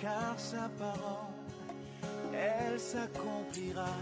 Car sa parole, elle s'accomplira.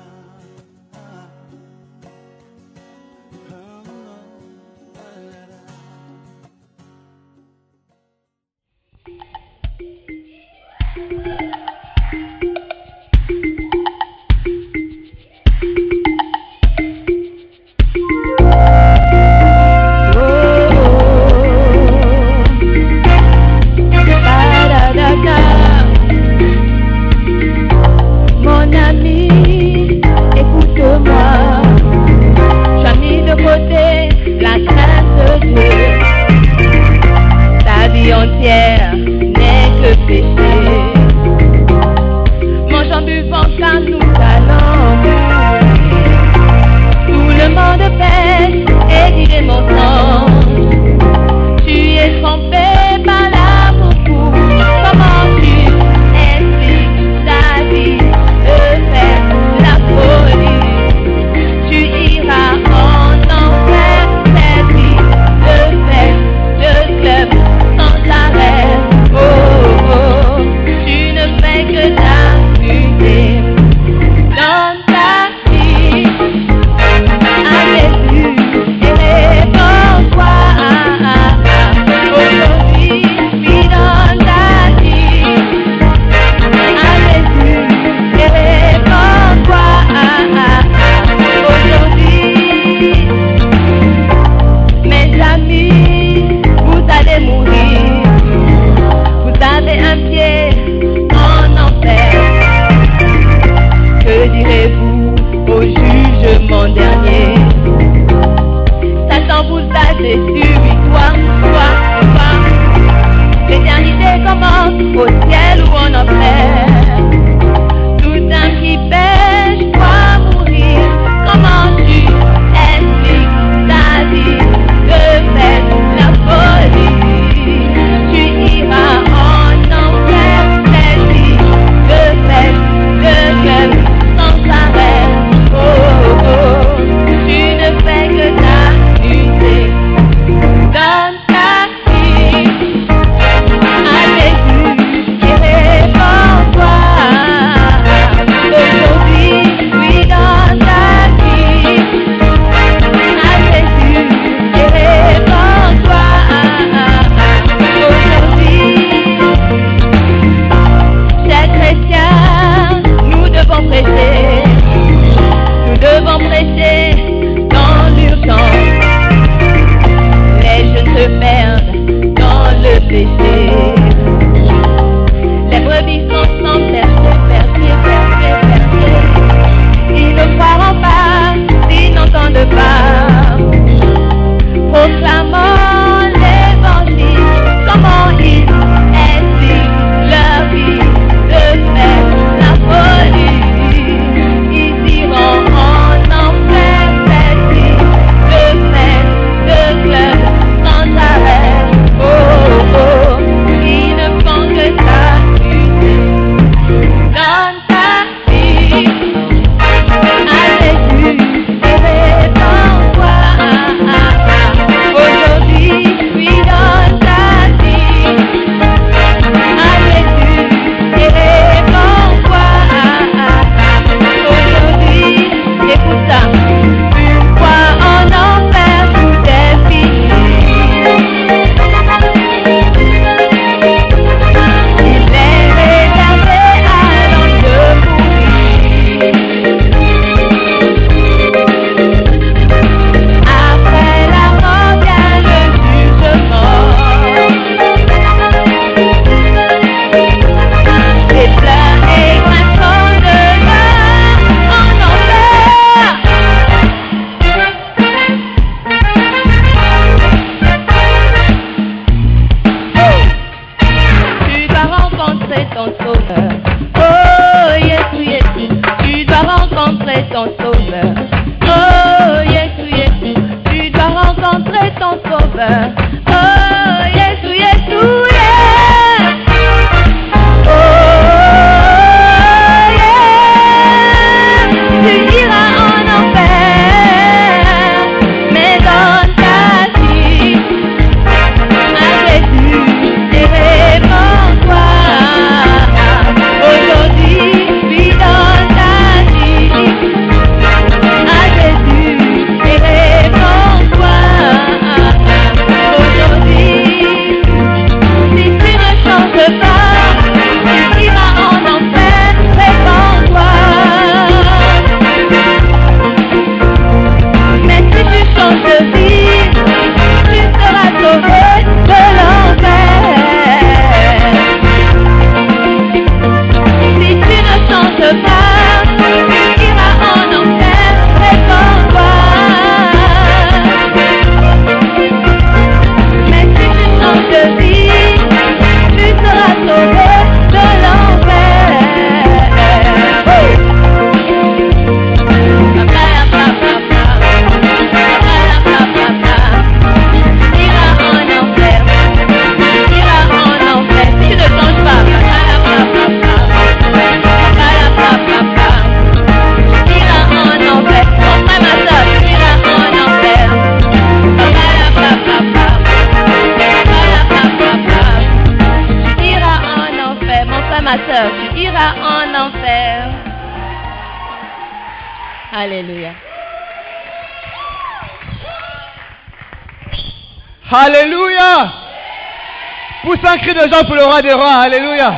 De joie pour le roi des rois. Alléluia.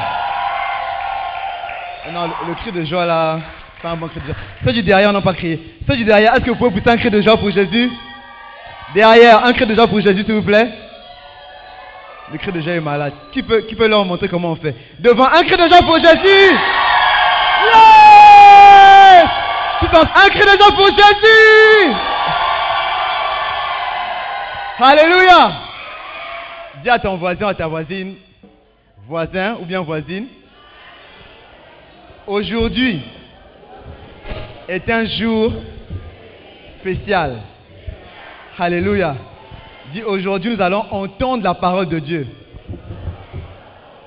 Non, le, cri de joie là, pas un bon cri de joie. Ceux du derrière n'ont pas crié. Ceux du derrière, est-ce que vous pouvez pousser un cri de joie pour Jésus? Derrière, un cri de joie pour Jésus, s'il vous plaît. Le cri de joie est malade. Qui peut, qui peut leur montrer comment on fait? Devant, un cri de joie pour Jésus en- Un cri de joie pour Jésus Alléluia Dis à ton voisin, à ta voisine, voisin ou bien voisine, aujourd'hui est un jour spécial. Alléluia. Dis aujourd'hui nous allons entendre la parole de Dieu.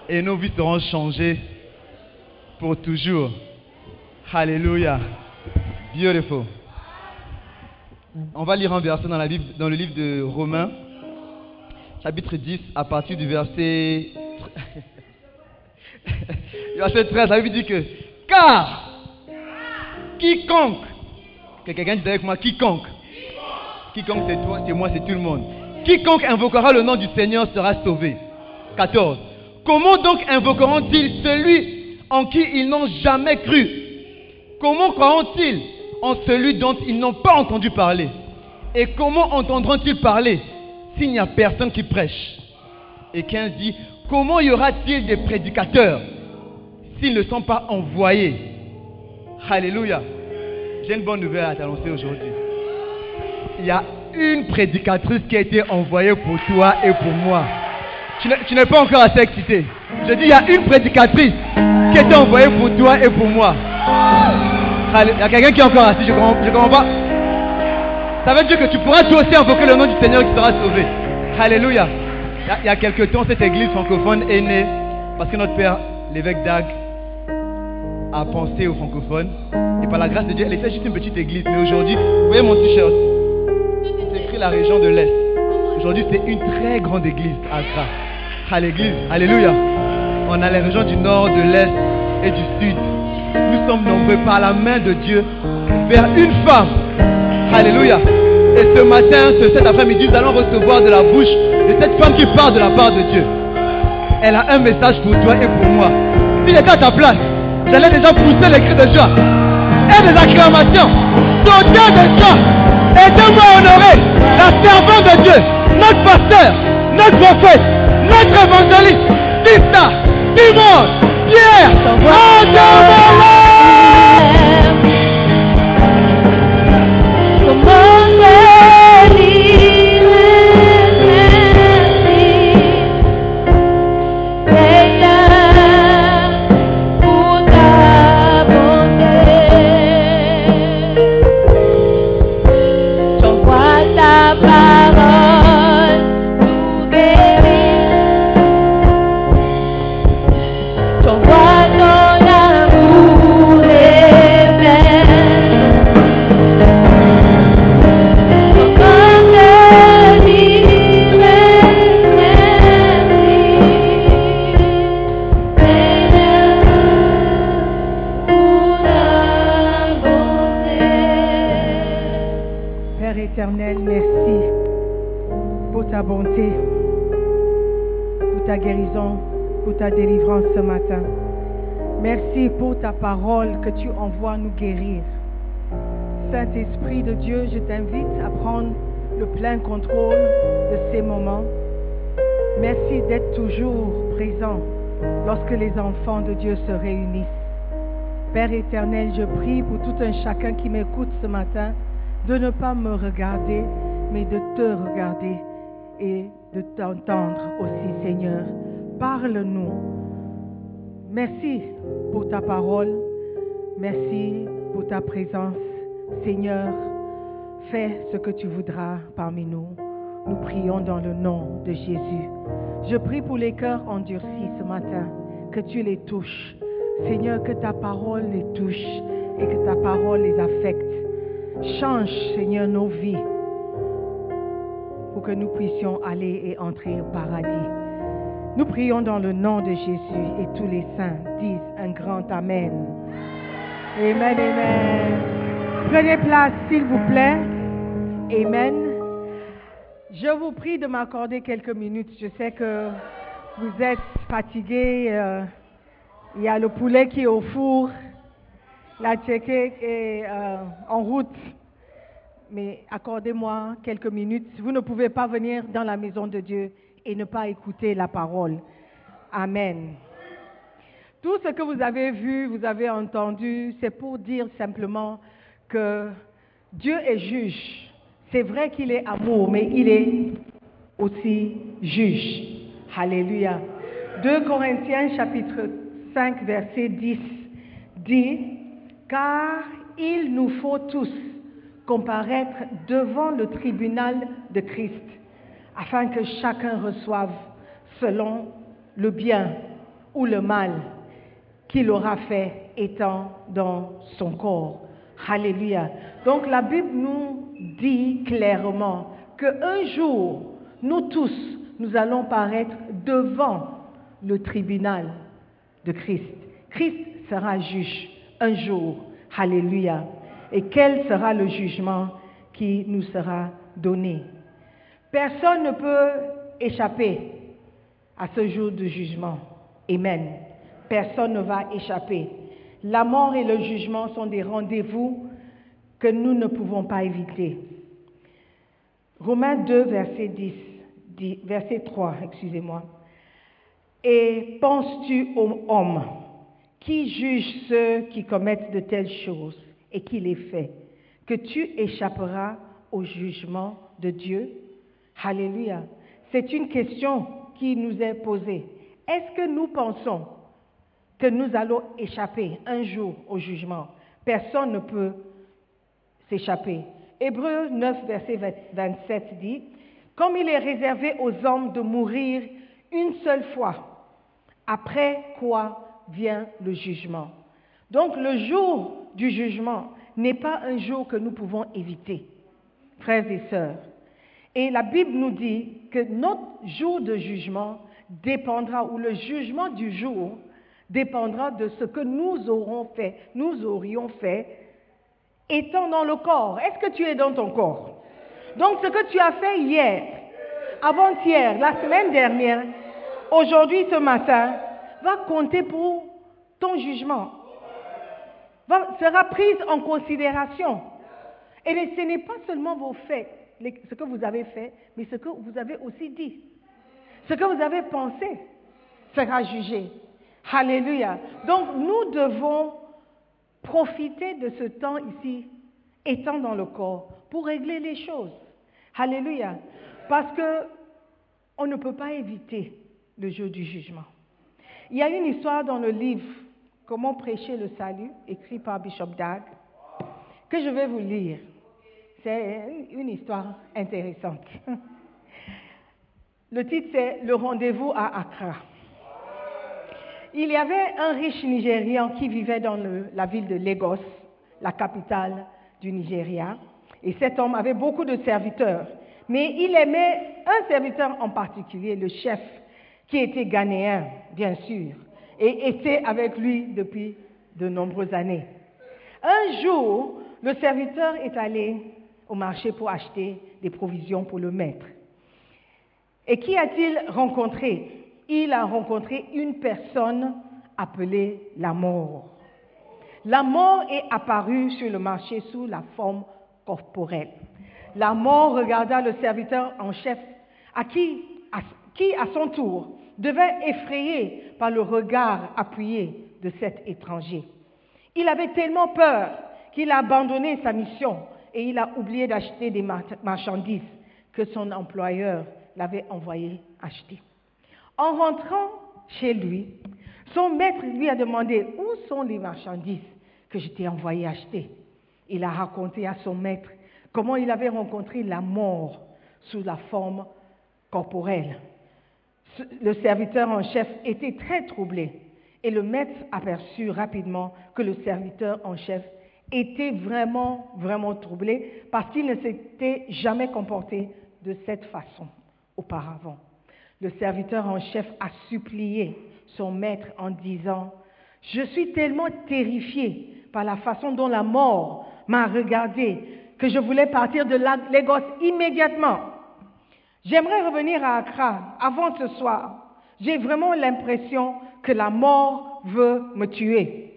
Et nos vies seront changées pour toujours. Alléluia. Beautiful. On va lire un verset dans, la Bible, dans le livre de Romains, chapitre 10, à partir du verset, verset 13. La Bible dit que, car quiconque, que quelqu'un dit avec moi, quiconque, quiconque c'est toi, c'est moi, c'est tout le monde, quiconque invoquera le nom du Seigneur sera sauvé. 14. Comment donc invoqueront-ils celui en qui ils n'ont jamais cru? Comment croiront-ils en celui dont ils n'ont pas entendu parler? Et comment entendront-ils parler? S'il n'y a personne qui prêche Et 15 dit, comment y aura-t-il des prédicateurs s'ils ne sont pas envoyés? Alléluia. J'ai une bonne nouvelle à t'annoncer aujourd'hui. Il y a une prédicatrice qui a été envoyée pour toi et pour moi. Tu n'es- pas encore assez excité. Je dis, il y a une prédicatrice qui a été envoyée pour toi et pour moi. Il y a quelqu'un qui est encore assis, je comprends, je comprends pas. Ça veut dire que tu pourras toi aussi invoquer le nom du Seigneur qui sera sauvé. Alléluia. Il y a- quelques temps, cette église francophone est née parce que notre père, l'évêque Dag, a pensé aux francophones. Et par la grâce de Dieu, elle était juste une petite église. Mais aujourd'hui, vous voyez mon t-shirt C'est écrit la région de l'Est. Aujourd'hui, c'est une très grande église. À l'église. Alléluia. On a les régions du nord, de l'Est et du Sud. Nous sommes nombreux par la main de Dieu vers une femme. Alléluia. Et ce matin, ce, cet après-midi, nous allons recevoir de la bouche de cette femme qui parle de la part de Dieu. Elle a un message pour toi et pour moi. Si j'étais à ta place, j'allais déjà pousser les cris de joie et des acclamations. Sauter de joie. Aidez-moi à honorer la servante de Dieu, notre pasteur, notre prophète, notre évangéliste, Tista, Simon, Pierre. Comment ta délivrance ce matin. Merci pour ta parole que tu envoies nous guérir. Saint-Esprit de Dieu, je t'invite à prendre le plein contrôle de ces moments. Merci d'être toujours présent lorsque les enfants de Dieu se réunissent. Père éternel, je prie pour tout un chacun qui m'écoute ce matin de ne pas me regarder, mais de te regarder et de t'entendre aussi, Seigneur. Parle-nous. Merci pour ta parole. Merci pour ta présence. Seigneur, fais ce que tu voudras parmi nous. Nous prions dans le nom de Jésus. Je prie pour les cœurs endurcis ce matin, que tu les touches. Seigneur, que ta parole les touche et que ta parole les affecte. Change, Seigneur, nos vies pour que nous puissions aller et entrer au paradis. Nous prions dans le nom de Jésus et tous les saints disent un grand Amen. Amen, Amen. Prenez place, s'il vous plaît. Amen. Je vous prie de m'accorder quelques minutes. Je sais que vous êtes fatigués. euh, il y a le poulet qui est au four. La tchéké est euh, en route. Mais accordez-moi quelques minutes. Vous ne pouvez pas venir dans la maison de Dieu et ne pas écouter la parole. Amen. Tout ce que vous avez vu, vous avez entendu, c'est pour dire simplement que Dieu est juge. C'est vrai qu'il est amour, mais il est aussi juge. Alléluia. 2 Corinthiens chapitre 5 verset 10 dit, car il nous faut tous comparaître devant le tribunal de Christ, afin que chacun reçoive selon le bien ou le mal qu'il aura fait étant dans son corps. Alléluia. Donc la Bible nous dit clairement qu'un jour, nous tous, nous allons paraître devant le tribunal de Christ. Christ sera juge un jour. Alléluia. Et quel sera le jugement qui nous sera donné? Personne ne peut échapper à ce jour de jugement. Amen. Personne ne va échapper. La mort et le jugement sont des rendez-vous que nous ne pouvons pas éviter. Romains 2, verset 10, dit- verset 3, excusez-moi. Et penses-tu aux hommes qui jugent ceux qui commettent de telles choses et qui les fait, que tu échapperas au jugement de Dieu? Alléluia. C'est une question qui nous est posée. Est-ce que nous pensons que nous allons échapper un jour au jugement? Personne ne peut s'échapper. Hébreu 9, verset 27 dit, Comme il est réservé aux hommes de mourir une seule fois, après quoi vient le jugement. Donc le jour du jugement n'est pas un jour que nous pouvons éviter, frères et sœurs. Et la Bible nous dit que notre jour de jugement dépendra, ou le jugement du jour dépendra de ce que nous aurons fait, nous aurions fait, étant dans le corps. Est-ce que tu es dans ton corps? Donc ce que tu as fait hier, avant-hier, la semaine dernière, aujourd'hui, ce matin, va compter pour ton jugement. Sera prise en considération. Et ce n'est pas seulement vos faits, ce que vous avez fait, mais ce que vous avez aussi dit. Ce que vous avez pensé sera jugé. Alléluia. Donc nous devons profiter de ce temps ici, étant dans le corps, pour régler les choses. Alléluia. Parce que on ne peut pas éviter le jour du jugement. Il y a une histoire dans le livre Comment prêcher le salut, écrit par Bishop Dag, que je vais vous lire. C'est une histoire intéressante. Le titre, c'est Le rendez-vous à Accra. Il y avait un riche Nigérian qui vivait dans la ville de Lagos, la capitale du Nigeria. Et cet homme avait beaucoup de serviteurs. Mais il aimait un serviteur en particulier, le chef, qui était ghanéen, bien sûr, et était avec lui depuis de nombreuses années. Un jour, le serviteur est allé au marché pour acheter des provisions pour le maître. Et qui a-t-il rencontré? Il a rencontré une personne appelée la mort. La mort est apparue sur le marché sous la forme corporelle. La mort regarda le serviteur en chef, à qui, à- qui à son tour devint effrayé par le regard appuyé de cet étranger. Il avait tellement peur qu'il a abandonné sa mission et il a oublié d'acheter des mar- marchandises que son employeur l'avait envoyé acheter. En rentrant chez lui, son maître lui a demandé où sont les marchandises que je t'ai envoyé acheter? Il a raconté à son maître comment il avait rencontré la mort sous la forme corporelle. Le serviteur en chef était très troublé et le maître aperçut rapidement que le serviteur en chef était vraiment, vraiment troublé parce qu'il ne s'était jamais comporté de cette façon auparavant. Le serviteur en chef a supplié son maître en disant, je suis tellement terrifié par la façon dont la mort m'a regardé que je voulais partir de La- Lagos immédiatement. J'aimerais revenir à Accra avant ce soir. J'ai vraiment l'impression que la mort veut me tuer.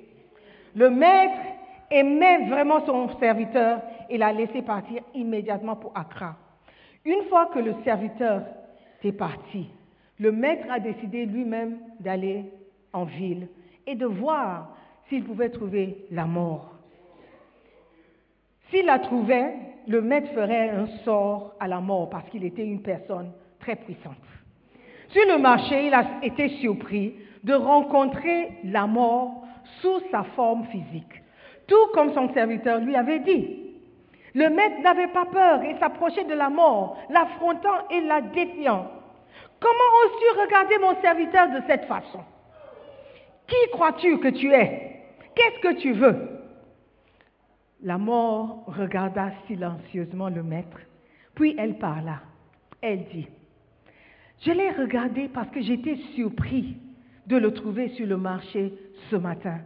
Le maître aimait vraiment son serviteur et l'a laissé partir immédiatement pour Accra. Une fois que le serviteur est parti, le maître a décidé lui-même d'aller en ville et de voir s'il pouvait trouver la mort. S'il la trouvait, le maître ferait un sort à la mort parce qu'il était une personne très puissante. Sur le marché, il a été surpris de rencontrer la mort sous sa forme physique, tout comme son serviteur lui avait dit. Le maître n'avait pas peur et s'approchait de la mort, l'affrontant et la défiant. Comment oses-tu regarder mon serviteur de cette façon? Qui crois-tu que tu es? Qu'est-ce que tu veux? La mort regarda silencieusement le maître, puis elle parla. Elle dit, je l'ai regardé parce que j'étais surpris de le trouver sur le marché ce matin,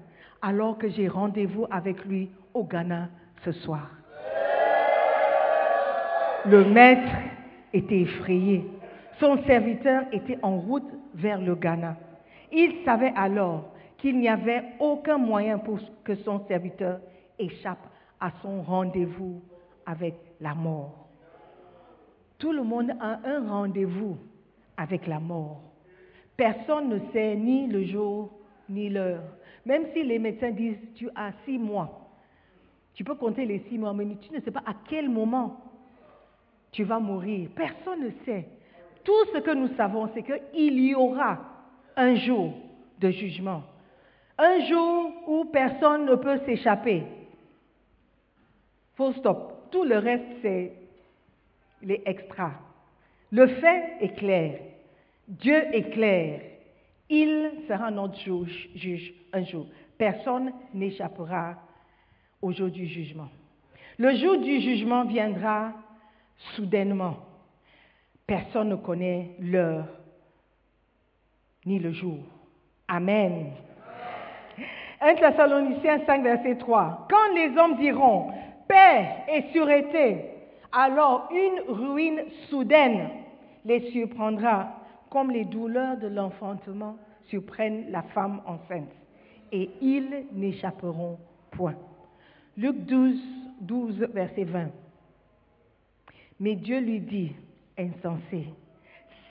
alors que j'ai rendez-vous avec lui au Ghana ce soir. Le maître était effrayé. Son serviteur était en route vers le Ghana. Il savait alors qu'il n'y avait aucun moyen pour que son serviteur échappe à son rendez-vous avec la mort. Tout le monde a un rendez-vous avec la mort. Personne ne sait ni le jour ni l'heure. Même si les médecins disent tu as six mois, tu peux compter les six mois, mais tu ne sais pas à quel moment tu vas mourir. Personne ne sait. Tout ce que nous savons, c'est qu'il y aura un jour de jugement. Un jour où personne ne peut s'échapper. Full stop. Tout le reste, c'est les extras. Le fait est clair. Dieu est clair. Il sera notre juge, un jour. Personne n'échappera au jour du jugement. Le jour du jugement viendra soudainement. Personne ne connaît l'heure ni le jour. Amen. 1 Thessaloniciens 5, verset 3. Quand les hommes diront paix et sûreté, alors une ruine soudaine les surprendra, comme les douleurs de l'enfantement surprennent la femme enceinte, et ils n'échapperont point. Luc 12, 12, verset 20. Mais Dieu lui dit, insensé,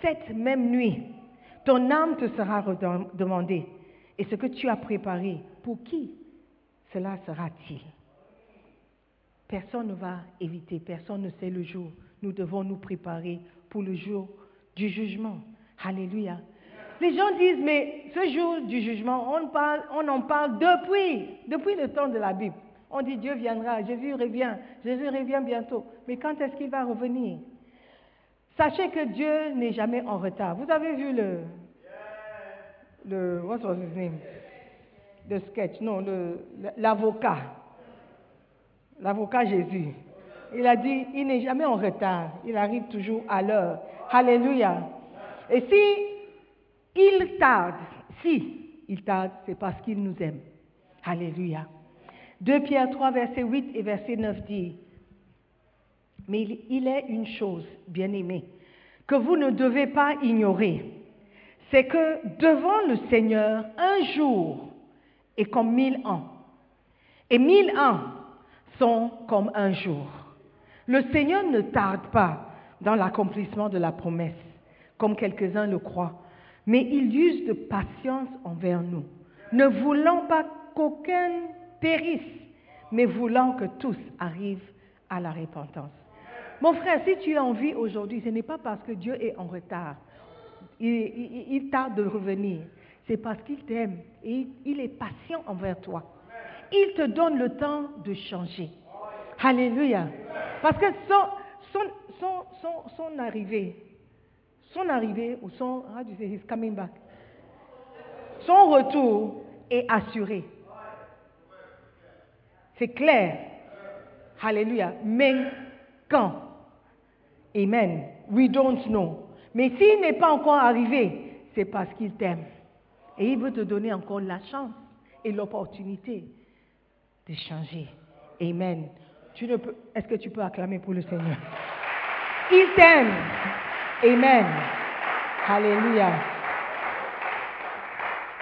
cette même nuit, ton âme te sera demandée, et ce que tu as préparé, pour qui cela sera-t-il? Personne ne va éviter, personne ne sait le jour. Nous devons nous préparer pour le jour du jugement. Alléluia. Les gens disent, mais ce jour du jugement, on, en parle depuis, depuis le temps de la Bible. On dit Dieu viendra, Jésus revient, Jésus revient bientôt. Mais quand est-ce qu'il va revenir? Sachez que Dieu n'est jamais en retard. Vous avez vu le, le what was his name? Le sketch, non, l'avocat. L'avocat Jésus. Il a dit, il n'est jamais en retard. Il arrive toujours à l'heure. Alléluia. Et si il tarde, si il tarde, c'est parce qu'il nous aime. Alléluia. 2 Pierre 3, verset 8 et verset 9 dit, mais il, est une chose, bien-aimé, que vous ne devez pas ignorer, c'est que devant le Seigneur, un jour est comme mille ans, et mille ans sont comme un jour. Le Seigneur ne tarde pas dans l'accomplissement de la promesse, comme quelques-uns le croient, mais il use de patience envers nous, ne voulant pas qu'aucun périsse, mais voulant que tous arrivent à la repentance. Mon frère, si tu es en vie aujourd'hui, ce n'est pas parce que Dieu est en retard. Il, il- tarde de revenir. C'est parce qu'il t'aime et il, est patient envers toi. Il te donne le temps de changer. Alléluia. Parce que son arrivée, son arrivée ou son, he's coming back. Son retour est assuré. C'est clair. Alléluia. Mais quand? Amen. We don't know. Mais s'il n'est pas encore arrivé, c'est parce qu'il t'aime. Et il veut te donner encore la chance et l'opportunité de changer. Amen. Tu ne peux, est-ce que tu peux acclamer pour le Seigneur? Il t'aime. Amen. Alléluia.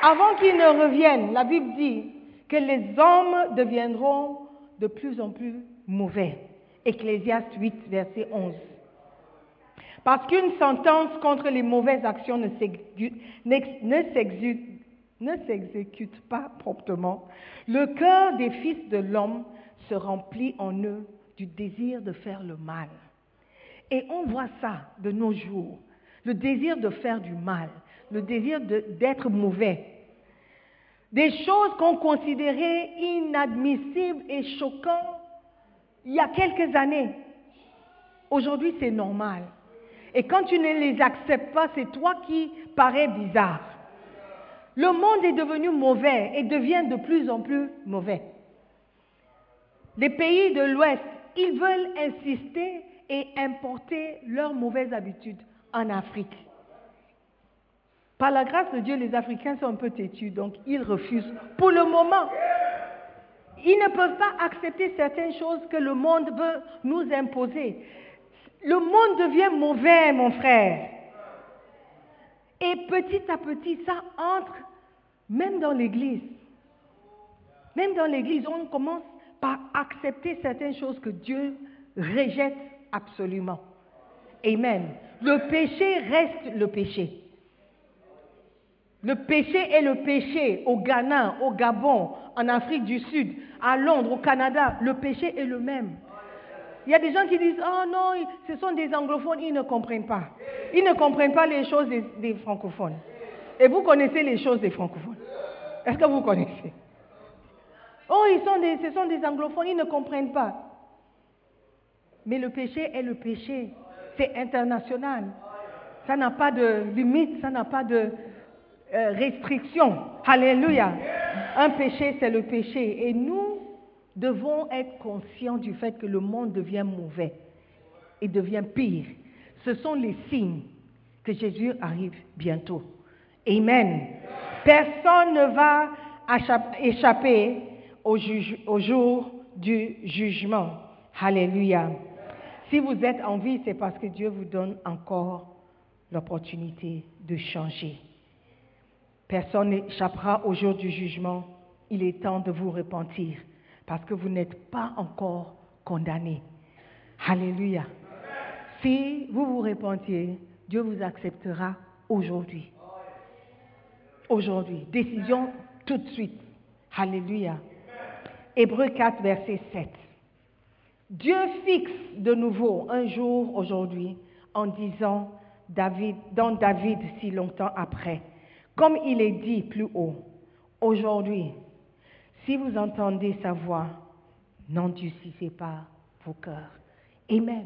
Avant qu'il ne revienne, la Bible dit que les hommes deviendront de plus en plus mauvais. Ecclésiaste 8, verset 11. Parce qu'une sentence contre les mauvaises actions ne s'exécute- pas promptement, le cœur des fils de l'homme se remplit en eux du désir de faire le mal. Et on voit ça de nos jours, le désir de faire du mal, le désir d'être mauvais. Des choses qu'on considérait inadmissibles et choquantes il y a quelques années. Aujourd'hui, c'est normal. Et quand tu ne les acceptes pas, c'est toi qui parais bizarre. Le monde est devenu mauvais et devient de plus en plus mauvais. Les pays de l'Ouest, ils veulent insister et importer leurs mauvaises habitudes en Afrique. Par la grâce de Dieu, les Africains sont un peu têtus, donc ils refusent pour le moment. Ils ne peuvent pas accepter certaines choses que le monde veut nous imposer. Le monde devient mauvais, mon frère. Et petit à petit, ça entre même dans l'Église. Même dans l'Église, on commence par accepter certaines choses que Dieu rejette absolument. Amen. Le péché reste le péché. Le péché est le péché au Ghana, au Gabon, en Afrique du Sud, à Londres, au Canada. Le péché est le même. Il y a des gens qui disent, oh non, ce sont des anglophones, ils ne comprennent pas. Ils ne comprennent pas les choses des, des francophones. Et vous connaissez les choses des francophones. Est-ce que vous connaissez? Oh, ils sont des, ce sont des anglophones, ils ne comprennent pas. Mais le péché est le péché. C'est international. Ça n'a pas de limite, ça n'a pas de euh, restriction. Alléluia. Un péché, c'est le péché. Et nous devons être conscients du fait que le monde devient mauvais et devient pire. Ce sont les signes que Jésus arrive bientôt. Amen. Personne ne va échapper au, au jour du jugement. Alléluia. Si vous êtes en vie, c'est parce que Dieu vous donne encore l'opportunité de changer. Personne n'échappera au jour du jugement. Il est temps de vous repentir parce que vous n'êtes pas encore condamné. Alléluia. Si vous vous repentiez, Dieu vous acceptera aujourd'hui. Aujourd'hui. Décision tout de suite. Alléluia. Hébreu 4, verset 7. Dieu fixe de nouveau un jour aujourd'hui en disant David, dans David si longtemps après, comme il est dit plus haut, aujourd'hui, si vous entendez sa voix, n'endurcissez pas vos cœurs. Amen.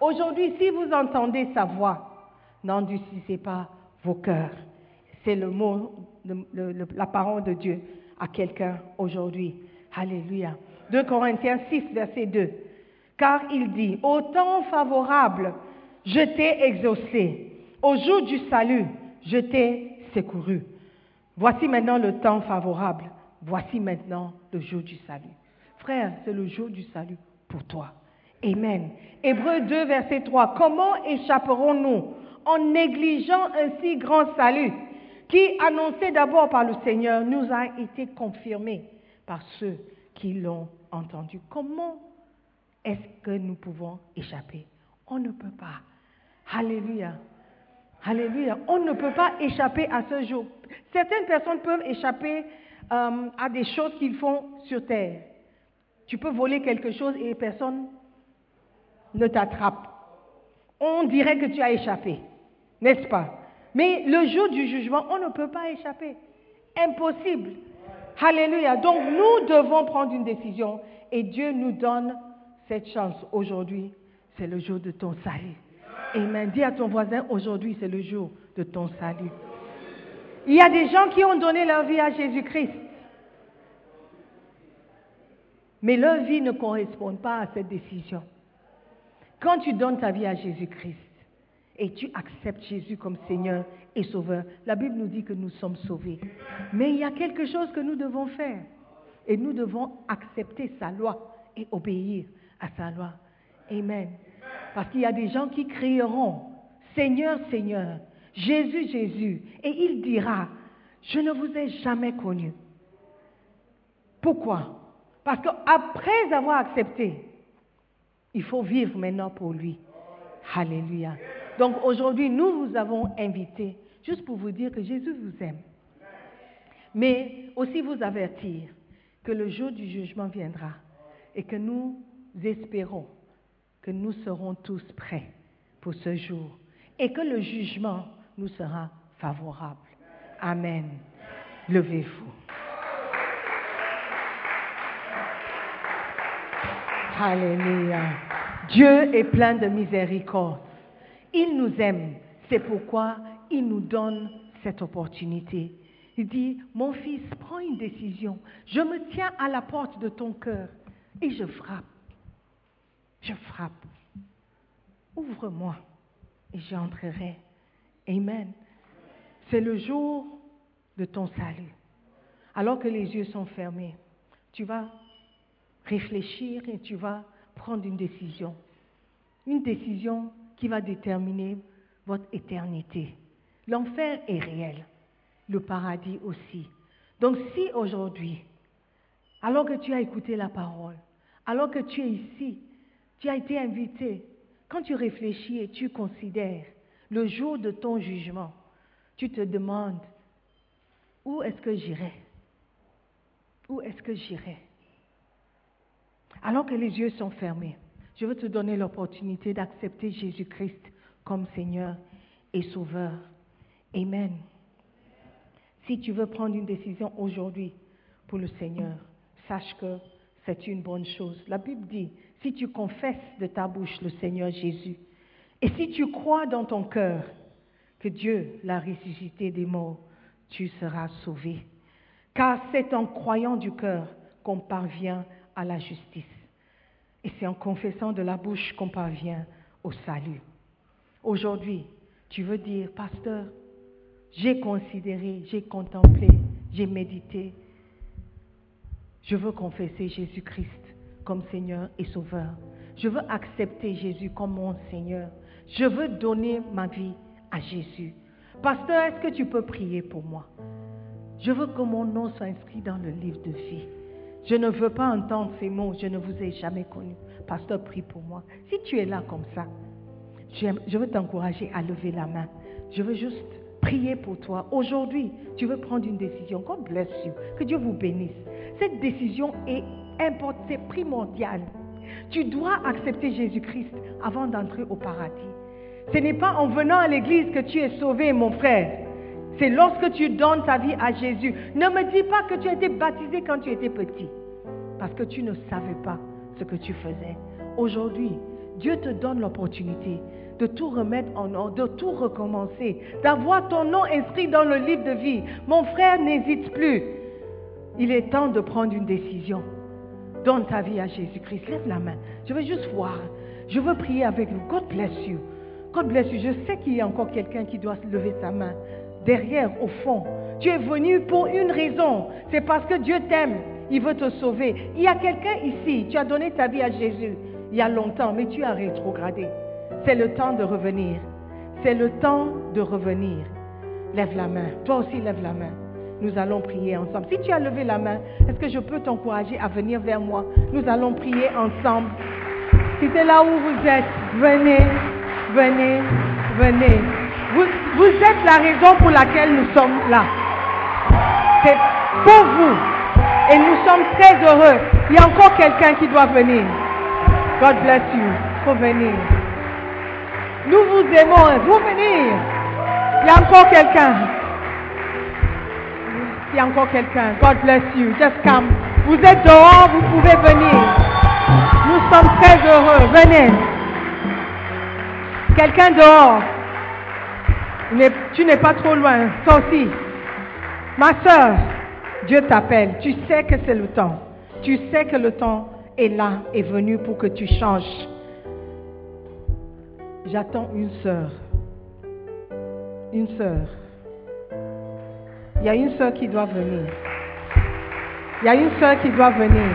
Aujourd'hui, si vous entendez sa voix, n'endurcissez pas vos cœurs. C'est le mot, le- le- la parole de Dieu à quelqu'un aujourd'hui. Alléluia. 2 Corinthiens 6, verset 2. Car il dit, au temps favorable, je t'ai exaucé. Au jour du salut, je t'ai secouru. Voici maintenant le temps favorable. Voici maintenant le jour du salut. Frère, c'est le jour du salut pour toi. Amen. Hébreu 2, verset 3. Comment échapperons-nous en négligeant un si grand salut qui, annoncé d'abord par le Seigneur, nous a été confirmé par ceux qui l'ont entendu? Comment est-ce que nous pouvons échapper? On ne peut pas. Alléluia. Alléluia. On ne peut pas échapper à ce jour. Certaines personnes peuvent échapper euh, à des choses qu'ils font sur terre. Tu peux voler quelque chose et personne ne t'attrape. On dirait que tu as échappé, n'est-ce pas? Mais le jour du jugement, on ne peut pas échapper. Impossible. Alléluia. Donc nous devons prendre une décision et Dieu nous donne cette chance aujourd'hui. C'est le jour de ton salut. Amen. Dis à ton voisin, aujourd'hui c'est le jour de ton salut. Il y a des gens qui ont donné leur vie à Jésus-Christ. Mais leur vie ne correspond pas à cette décision. Quand tu donnes ta vie à Jésus-Christ et tu acceptes Jésus comme Seigneur et Sauveur, la Bible nous dit que nous sommes sauvés. Mais il y a quelque chose que nous devons faire. Et nous devons accepter sa loi et obéir à sa loi. Amen. Parce qu'il y a des gens qui crieront, Seigneur, Seigneur, Jésus, Jésus, et il dira, je ne vous ai jamais connu. Pourquoi? Parce qu'après avoir accepté, il faut vivre maintenant pour lui. Alléluia. Donc aujourd'hui, nous vous avons invité juste pour vous dire que Jésus vous aime. Mais aussi vous avertir que le jour du jugement viendra et que nous espérons que nous serons tous prêts pour ce jour et que le jugement nous sera favorable. Amen. Levez-vous. Alléluia. Dieu est plein de miséricorde. Il nous aime. C'est pourquoi il nous donne cette opportunité. Il dit, mon fils, prends une décision. Je me tiens à la porte de ton cœur et je frappe. Je frappe. Ouvre-moi et j'entrerai. Amen. C'est le jour de ton salut. Alors que les yeux sont fermés, tu vas réfléchir et tu vas prendre une décision. Une décision qui va déterminer votre éternité. L'enfer est réel, le paradis aussi. Donc si aujourd'hui, alors que tu as écouté la parole, alors que tu es ici, tu as été invité, quand tu réfléchis et tu considères le jour de ton jugement, tu te demandes, où est-ce que j'irai? Où est-ce que j'irai? Alors que les yeux sont fermés, je veux te donner l'opportunité d'accepter Jésus-Christ comme Seigneur et Sauveur. Amen. Si tu veux prendre une décision aujourd'hui pour le Seigneur, sache que c'est une bonne chose. La Bible dit, si tu confesses de ta bouche le Seigneur Jésus, et si tu crois dans ton cœur que Dieu l'a ressuscité des morts, tu seras sauvé. Car c'est en croyant du cœur qu'on parvient à la justice. Et c'est en confessant de la bouche qu'on parvient au salut. Aujourd'hui, tu veux dire, pasteur, j'ai considéré, j'ai contemplé, j'ai médité. Je veux confesser Jésus-Christ comme Seigneur et Sauveur. Je veux accepter Jésus comme mon Seigneur. Je veux donner ma vie à Jésus. Pasteur, est-ce que tu peux prier pour moi? Je veux que mon nom soit inscrit dans le livre de vie. Je ne veux pas entendre ces mots, je ne vous ai jamais connu. Pasteur, prie pour moi. Si tu es là comme ça, je veux t'encourager à lever la main. Je veux juste prier pour toi. Aujourd'hui, tu veux prendre une décision. God bless you. Que Dieu vous bénisse. Cette décision est importante, c'est primordial. Tu dois accepter Jésus-Christ avant d'entrer au paradis. Ce n'est pas en venant à l'église que tu es sauvé, mon frère. C'est lorsque tu donnes ta vie à Jésus. Ne me dis pas que tu as été baptisé quand tu étais petit. Parce que tu ne savais pas ce que tu faisais. Aujourd'hui, Dieu te donne l'opportunité de tout remettre en ordre, de tout recommencer, d'avoir ton nom inscrit dans le livre de vie. Mon frère, n'hésite plus. Il est temps de prendre une décision. Donne ta vie à Jésus-Christ. Lève la main. Je veux juste voir. Je veux prier avec vous. God bless you. God bless you. Je sais qu'il y a encore quelqu'un qui doit lever sa main. Derrière, au fond. Tu es venu pour une raison. C'est parce que Dieu t'aime. Il veut te sauver. Il y a quelqu'un ici. Tu as donné ta vie à Jésus il y a longtemps, mais tu as rétrogradé. C'est le temps de revenir. C'est le temps de revenir. Lève la main. Toi aussi, lève la main. Nous allons prier ensemble. Si tu as levé la main, est-ce que je peux t'encourager à venir vers moi? Nous allons prier ensemble. Si c'est là où vous êtes, venez, venez, venez. Vous, vous êtes la raison pour laquelle nous sommes là. C'est pour vous. Et nous sommes très heureux. Il y a encore quelqu'un qui doit venir. God bless you. Faut venir. Nous vous aimons. Vous venir. Il y a encore quelqu'un. Il y a encore quelqu'un. God bless you. Just come. Vous êtes dehors, vous pouvez venir. Nous sommes très heureux. Venez. Quelqu'un dehors. Tu n'es pas trop loin. Toi aussi. Ma soeur, Dieu t'appelle. Tu sais que c'est le temps. Tu sais que le temps est là, est venu pour que tu changes. J'attends une sœur. Une sœur. Il y a une soeur qui doit venir. Il y a une soeur qui doit venir.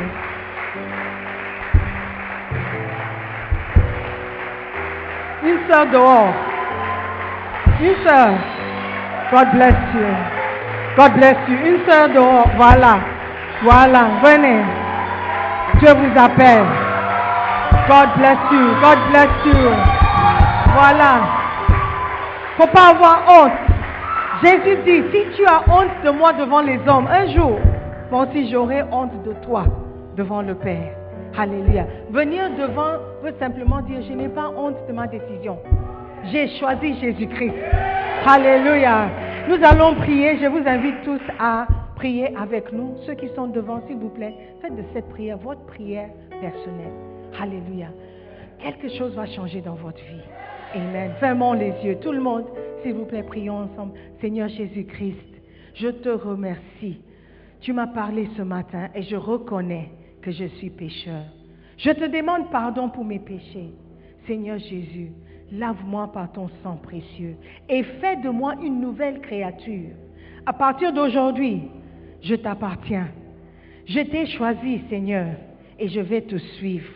Une soeur dehors. Une soeur. God bless you. God bless you. Une soeur dehors. Voilà. Voilà. Venez. Dieu vous appelle. God bless you. God bless you. Voilà. Faut pas avoir honte. Jésus dit, si tu as honte de moi devant les hommes, un jour, moi aussi j'aurai honte de toi devant le Père. Alléluia. Venir devant veut simplement dire, je n'ai pas honte de ma décision. J'ai choisi Jésus-Christ. Alléluia. Nous allons prier. Je vous invite tous à prier avec nous. Ceux qui sont devant, s'il vous plaît, faites de cette prière votre prière personnelle. Alléluia. Quelque chose va changer dans votre vie. Amen. Fermons les yeux. Tout le monde, s'il vous plaît, prions ensemble. Seigneur Jésus-Christ, je te remercie. Tu m'as parlé ce matin et je reconnais que je suis pécheur. Je te demande pardon pour mes péchés. Seigneur Jésus, lave-moi par ton sang précieux et fais de moi une nouvelle créature. À partir d'aujourd'hui, je t'appartiens. Je t'ai choisi, Seigneur, et je vais te suivre.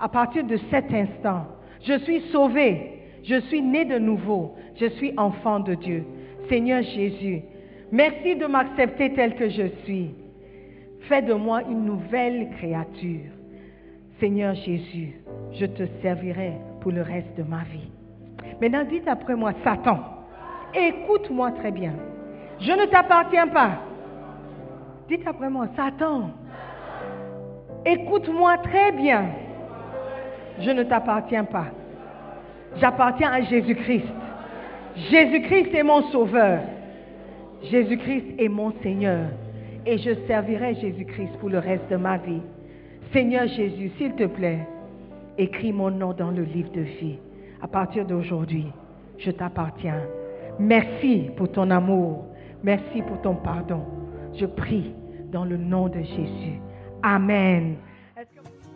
À partir de cet instant, je suis sauvé, je suis né de nouveau, je suis enfant de Dieu. Seigneur Jésus, merci de m'accepter tel que je suis. Fais de moi une nouvelle créature. Seigneur Jésus, je te servirai pour le reste de ma vie. Maintenant, dites après moi, Satan, écoute-moi très bien. Je ne t'appartiens pas. Dites après moi, Satan, écoute-moi très bien. Je ne t'appartiens pas. J'appartiens à Jésus-Christ. Jésus-Christ est mon sauveur. Jésus-Christ est mon Seigneur. Et je servirai Jésus-Christ pour le reste de ma vie. Seigneur Jésus, s'il te plaît, écris mon nom dans le livre de vie. À partir d'aujourd'hui, je t'appartiens. Merci pour ton amour. Merci pour ton pardon. Je prie dans le nom de Jésus. Amen.